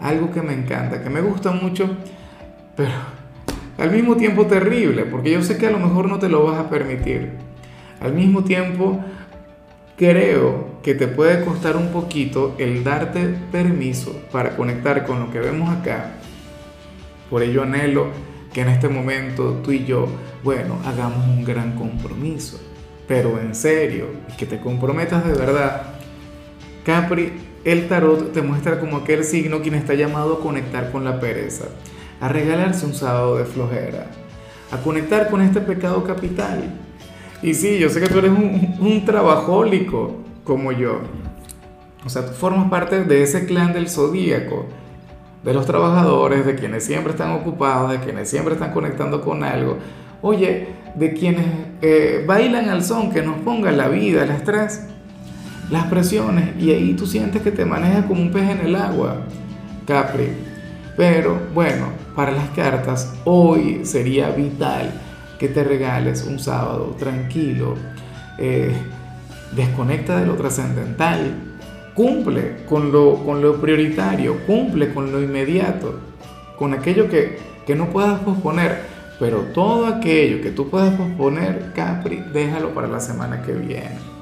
algo que me encanta, que me gusta mucho, pero al mismo tiempo terrible, porque yo sé que a lo mejor no te lo vas a permitir. Al mismo tiempo, creo que te puede costar un poquito el darte permiso para conectar con lo que vemos acá. Por ello anhelo que en este momento tú y yo, bueno, hagamos un gran compromiso, pero en serio, y que te comprometas de verdad. Capri, el tarot te muestra como aquel signo quien está llamado a conectar con la pereza, a regalarse un sábado de flojera, a conectar con este pecado capital. Y sí, yo sé que tú eres un, trabajólico como yo. O sea, tú formas parte de ese clan del zodíaco, de los trabajadores, de quienes siempre están ocupados, de quienes siempre están conectando con algo. Oye, de quienes eh, bailan al son que nos ponga la vida, el estrés las presiones y ahí tú sientes que te manejas como un pez en el agua, Capri. Pero bueno, para las cartas, hoy sería vital que te regales un sábado tranquilo, eh, desconecta de lo trascendental, cumple con lo, con lo prioritario, cumple con lo inmediato, con aquello que, que no puedas posponer. Pero todo aquello que tú puedas posponer, Capri, déjalo para la semana que viene.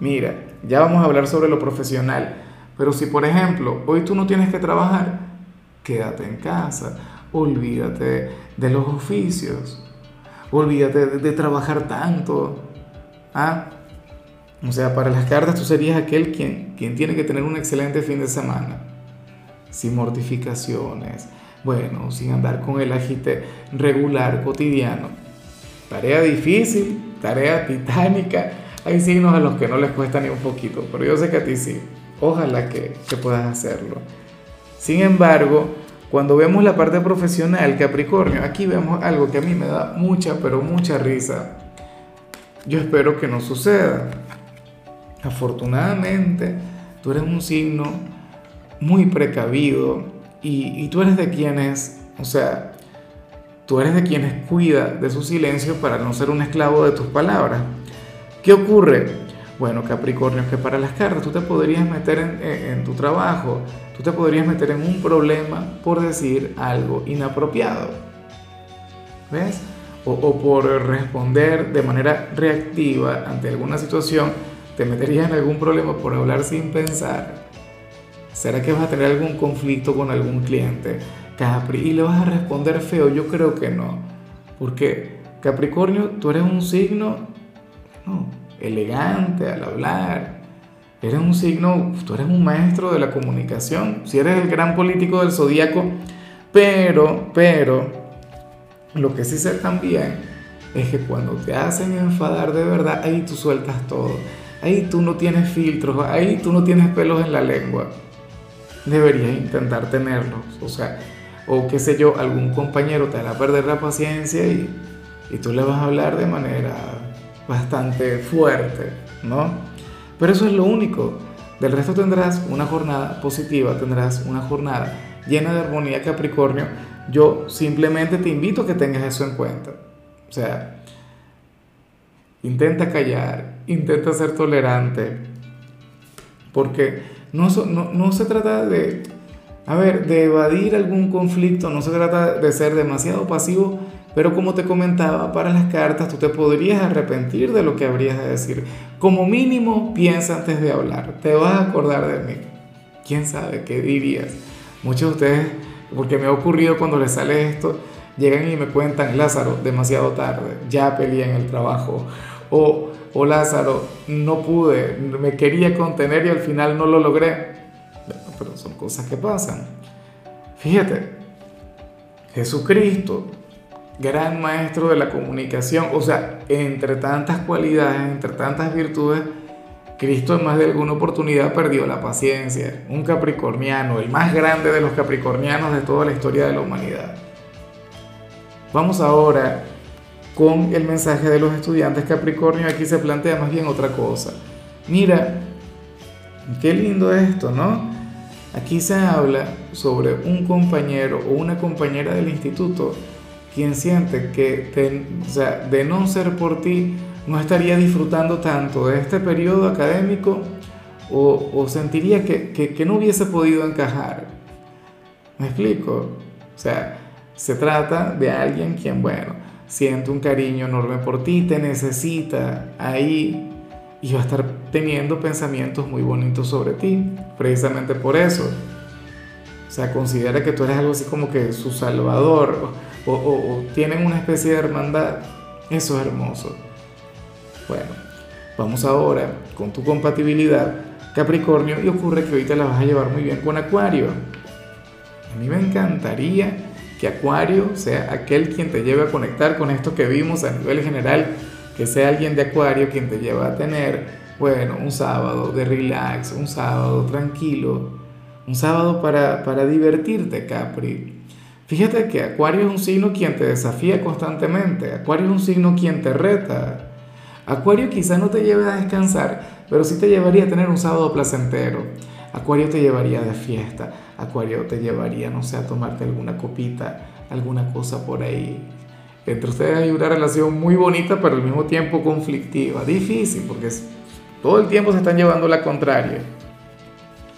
Mira, ya vamos a hablar sobre lo profesional, pero si por ejemplo hoy tú no tienes que trabajar, quédate en casa, olvídate de los oficios, olvídate de, trabajar tanto. ¿ah? O sea, para las cartas tú serías aquel quien, quien tiene que tener un excelente fin de semana, sin mortificaciones, bueno, sin andar con el agite regular, cotidiano. Tarea difícil, tarea titánica hay signos a los que no les cuesta ni un poquito, pero yo sé que a ti sí. Ojalá que, que puedas hacerlo. Sin embargo, cuando vemos la parte profesional, Capricornio, aquí vemos algo que a mí me da mucha, pero mucha risa. Yo espero que no suceda. Afortunadamente, tú eres un signo muy precavido y, y, tú eres de quienes, o sea, tú eres de quienes cuida de su silencio para no ser un esclavo de tus palabras. ¿Qué ocurre? Bueno, Capricornio, que para las cartas tú te podrías meter en, tu trabajo, tú te podrías meter en un problema por decir algo inapropiado. ¿Ves? O, o, por responder de manera reactiva ante alguna situación, te meterías en algún problema por hablar sin pensar. ¿Será que vas a tener algún conflicto con algún cliente? Capri, y le vas a responder feo, yo creo que no. Porque Capricornio, tú eres un signo elegante al hablar. Eres un signo, tú eres un maestro de la comunicación, si eres el gran político del zodíaco, pero, pero, lo que sí sé también es que cuando te hacen enfadar de verdad, ahí tú sueltas todo, ahí tú no tienes filtros, ahí tú no tienes pelos en la lengua. Deberías intentar tenerlos, o sea, o qué sé yo, algún compañero te hará perder la paciencia y, y tú le vas a hablar de manera bastante fuerte, ¿no? Pero eso es lo único. Del resto tendrás una jornada positiva, tendrás una jornada llena de armonía Capricornio. Yo simplemente te invito a que tengas eso en cuenta. O sea, intenta callar, intenta ser tolerante, porque no, se trata de, a ver, de evadir algún conflicto, no se trata de ser demasiado pasivo pero como te comentaba, para las cartas tú te podrías arrepentir de lo que habrías de decir. Como mínimo, piensa antes de hablar. Te vas a acordar de mí. ¿Quién sabe qué dirías? Muchos de ustedes, porque me ha ocurrido cuando les sale esto, llegan y me cuentan, Lázaro, demasiado tarde, ya peleé en el trabajo. O, o Lázaro, no pude, me quería contener y al final no lo logré. Pero son cosas que pasan. Fíjate, Jesucristo gran maestro de la comunicación, o sea, entre tantas cualidades, entre tantas virtudes, Cristo en más de alguna oportunidad perdió la paciencia. Un capricorniano, el más grande de los capricornianos de toda la historia de la humanidad. Vamos ahora con el mensaje de los estudiantes Capricornio. Aquí se plantea más bien otra cosa. Mira, qué lindo esto, ¿no? Aquí se habla sobre un compañero o una compañera del instituto quien siente que de, o sea, de no ser por ti no estaría disfrutando tanto de este periodo académico o, o sentiría que, que, que, no hubiese podido encajar. ¿Me explico? O sea, se trata de alguien quien, bueno, siente un cariño enorme por ti, te necesita ahí y va a estar teniendo pensamientos muy bonitos sobre ti, precisamente por eso. O sea, considera que tú eres algo así como que su salvador o, o, tienen una especie de hermandad. Eso es hermoso. Bueno, vamos ahora con tu compatibilidad Capricornio y ocurre que te la vas a llevar muy bien con Acuario. A mí me encantaría que Acuario sea aquel quien te lleve a conectar con esto que vimos a nivel general, que sea alguien de Acuario quien te lleva a tener, bueno, un sábado de relax, un sábado tranquilo, un sábado para, para divertirte, Capri. Fíjate que Acuario es un signo quien te desafía constantemente, Acuario es un signo quien te reta, Acuario quizá no te lleve a descansar, pero sí te llevaría a tener un sábado placentero. Acuario te llevaría de fiesta. Acuario te llevaría, no sé, a tomarte alguna copita, alguna cosa por ahí. Entre ustedes hay una relación muy bonita, pero al mismo tiempo conflictiva. Difícil, porque todo el tiempo se están llevando la contraria.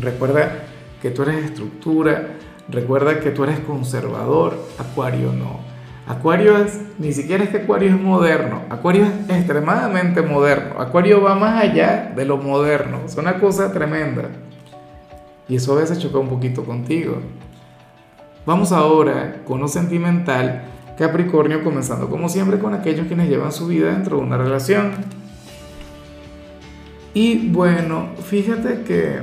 Recuerda que tú eres estructura, recuerda que tú eres conservador. Acuario no. Acuario es, ni siquiera es que Acuario es moderno, Acuario es extremadamente moderno, Acuario va más allá de lo moderno, es una cosa tremenda. Y eso a veces choca un poquito contigo. Vamos ahora con lo sentimental, Capricornio comenzando como siempre con aquellos quienes llevan su vida dentro de una relación. Y bueno, fíjate que,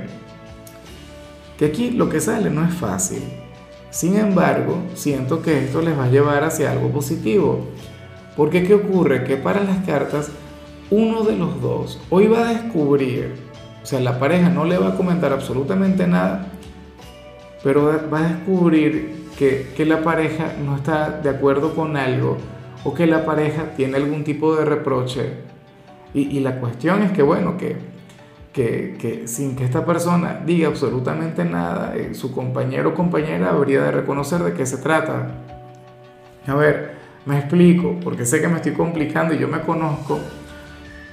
que aquí lo que sale no es fácil. Sin embargo, siento que esto les va a llevar hacia algo positivo. Porque ¿qué ocurre? Que para las cartas, uno de los dos hoy va a descubrir, o sea, la pareja no le va a comentar absolutamente nada, pero va a descubrir que, que la pareja no está de acuerdo con algo o que la pareja tiene algún tipo de reproche. Y, y la cuestión es que, bueno, que que, sin que esta persona diga absolutamente nada, eh, su compañero o compañera habría de reconocer de qué se trata. A ver, me explico, porque sé que me estoy complicando y yo me conozco.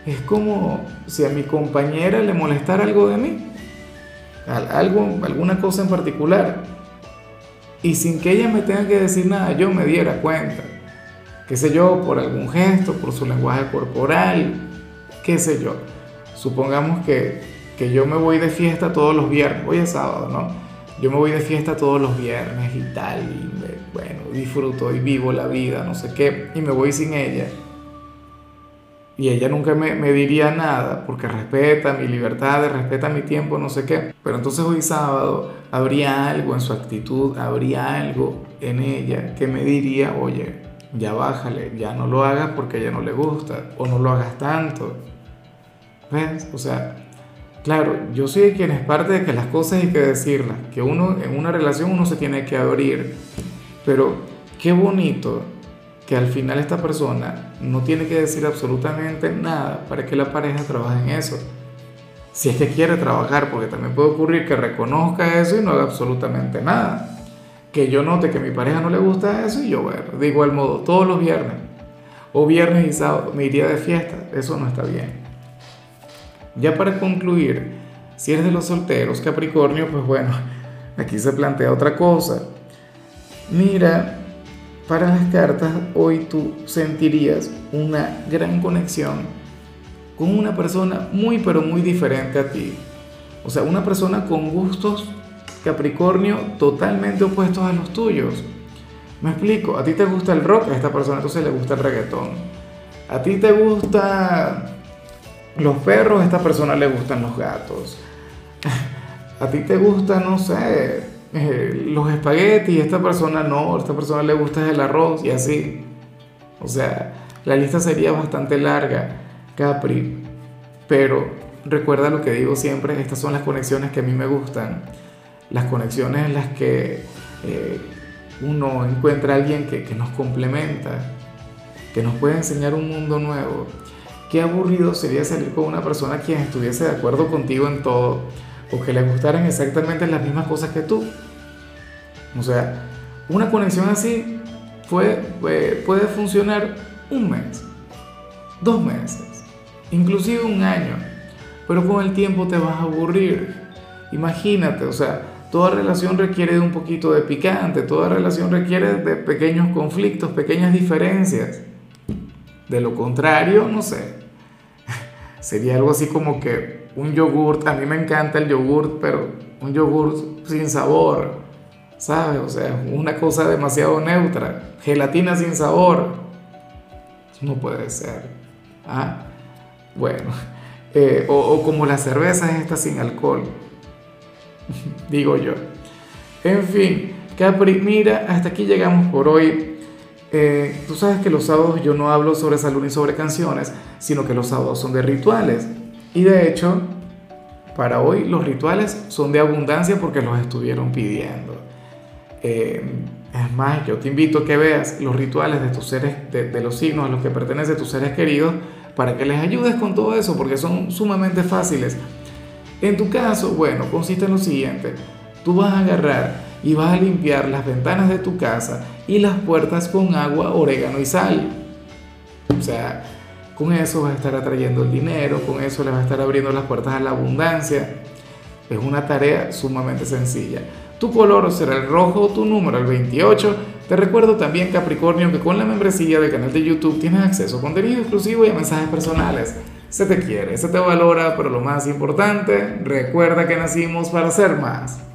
Es como si a mi compañera le molestara algo de mí, algo, alguna cosa en particular, y sin que ella me tenga que decir nada, yo me diera cuenta. Qué sé yo, por algún gesto, por su lenguaje corporal, qué sé yo supongamos que, que yo me voy de fiesta todos los viernes, hoy es sábado, ¿no? Yo me voy de fiesta todos los viernes y tal, y bueno, disfruto y vivo la vida, no sé qué, y me voy sin ella. Y ella nunca me, me, diría nada porque respeta mi libertad, respeta mi tiempo, no sé qué. Pero entonces hoy sábado habría algo en su actitud, habría algo en ella que me diría, oye, ya bájale, ya no lo hagas porque a ella no le gusta, o no lo hagas tanto. ¿Ves? O sea, claro, yo soy quien es parte de que las cosas hay que decirlas, que uno en una relación uno se tiene que abrir, pero qué bonito que al final esta persona no tiene que decir absolutamente nada para que la pareja trabaje en eso. Si es que quiere trabajar, porque también puede ocurrir que reconozca eso y no haga absolutamente nada. Que yo note que a mi pareja no le gusta eso y yo, bueno, de igual modo, todos los viernes o viernes y sábado me iría de fiesta. Eso no está bien. Ya para concluir, si eres de los solteros, Capricornio, pues bueno, aquí se plantea otra cosa. Mira, para las cartas, hoy tú sentirías una gran conexión con una persona muy pero muy diferente a ti. O sea, una persona con gustos, Capricornio, totalmente opuestos a los tuyos. Me explico, a ti te gusta el rock, a esta persona entonces le gusta el reggaetón. A ti te gusta los perros, a esta persona le gustan los gatos. A ti te gusta, no sé, eh, los espaguetis, a esta persona no, a esta persona le gusta el arroz y así. O sea, la lista sería bastante larga, Capri. Pero recuerda lo que digo siempre, estas son las conexiones que a mí me gustan, las conexiones en las que eh, uno encuentra a alguien que, que nos complementa, que nos puede enseñar un mundo nuevo. Qué aburrido sería salir con una persona quien estuviese de acuerdo contigo en todo o que le gustaran exactamente las mismas cosas que tú. O sea, una conexión así puede, puede, funcionar un mes, dos meses, inclusive un año, pero con el tiempo te vas a aburrir. Imagínate, o sea, toda relación requiere de un poquito de picante, toda relación requiere de pequeños conflictos, pequeñas diferencias. De lo contrario, no sé, sería algo así como que un yogurt, a mí me encanta el yogurt, pero un yogurt sin sabor, ¿sabes? O sea, una cosa demasiado neutra, gelatina sin sabor. no puede ser. ¿Ah? Bueno, eh, o, como las cervezas estas sin alcohol, digo yo. En fin, Capri, mira, hasta aquí llegamos por hoy. Eh, tú sabes que los sábados yo no hablo sobre salud ni sobre canciones, sino que los sábados son de rituales. Y de hecho, para hoy los rituales son de abundancia porque los estuvieron pidiendo. Eh, es más, yo te invito a que veas los rituales de tus seres, de, los signos a los que pertenecen tus seres queridos, para que les ayudes con todo eso, porque son sumamente fáciles. En tu caso, bueno, consiste en lo siguiente. Tú vas a agarrar y vas a limpiar las ventanas de tu casa y las puertas con agua, orégano y sal. O sea, con eso vas a estar atrayendo el dinero, con eso le vas a estar abriendo las puertas a la abundancia. Es una tarea sumamente sencilla. Tu color será el rojo, tu número el 28. Te recuerdo también, Capricornio, que con la membresía del canal de YouTube tienes acceso a contenido exclusivo y a mensajes personales. Se te quiere, se te valora, pero lo más importante, recuerda que nacimos para ser más.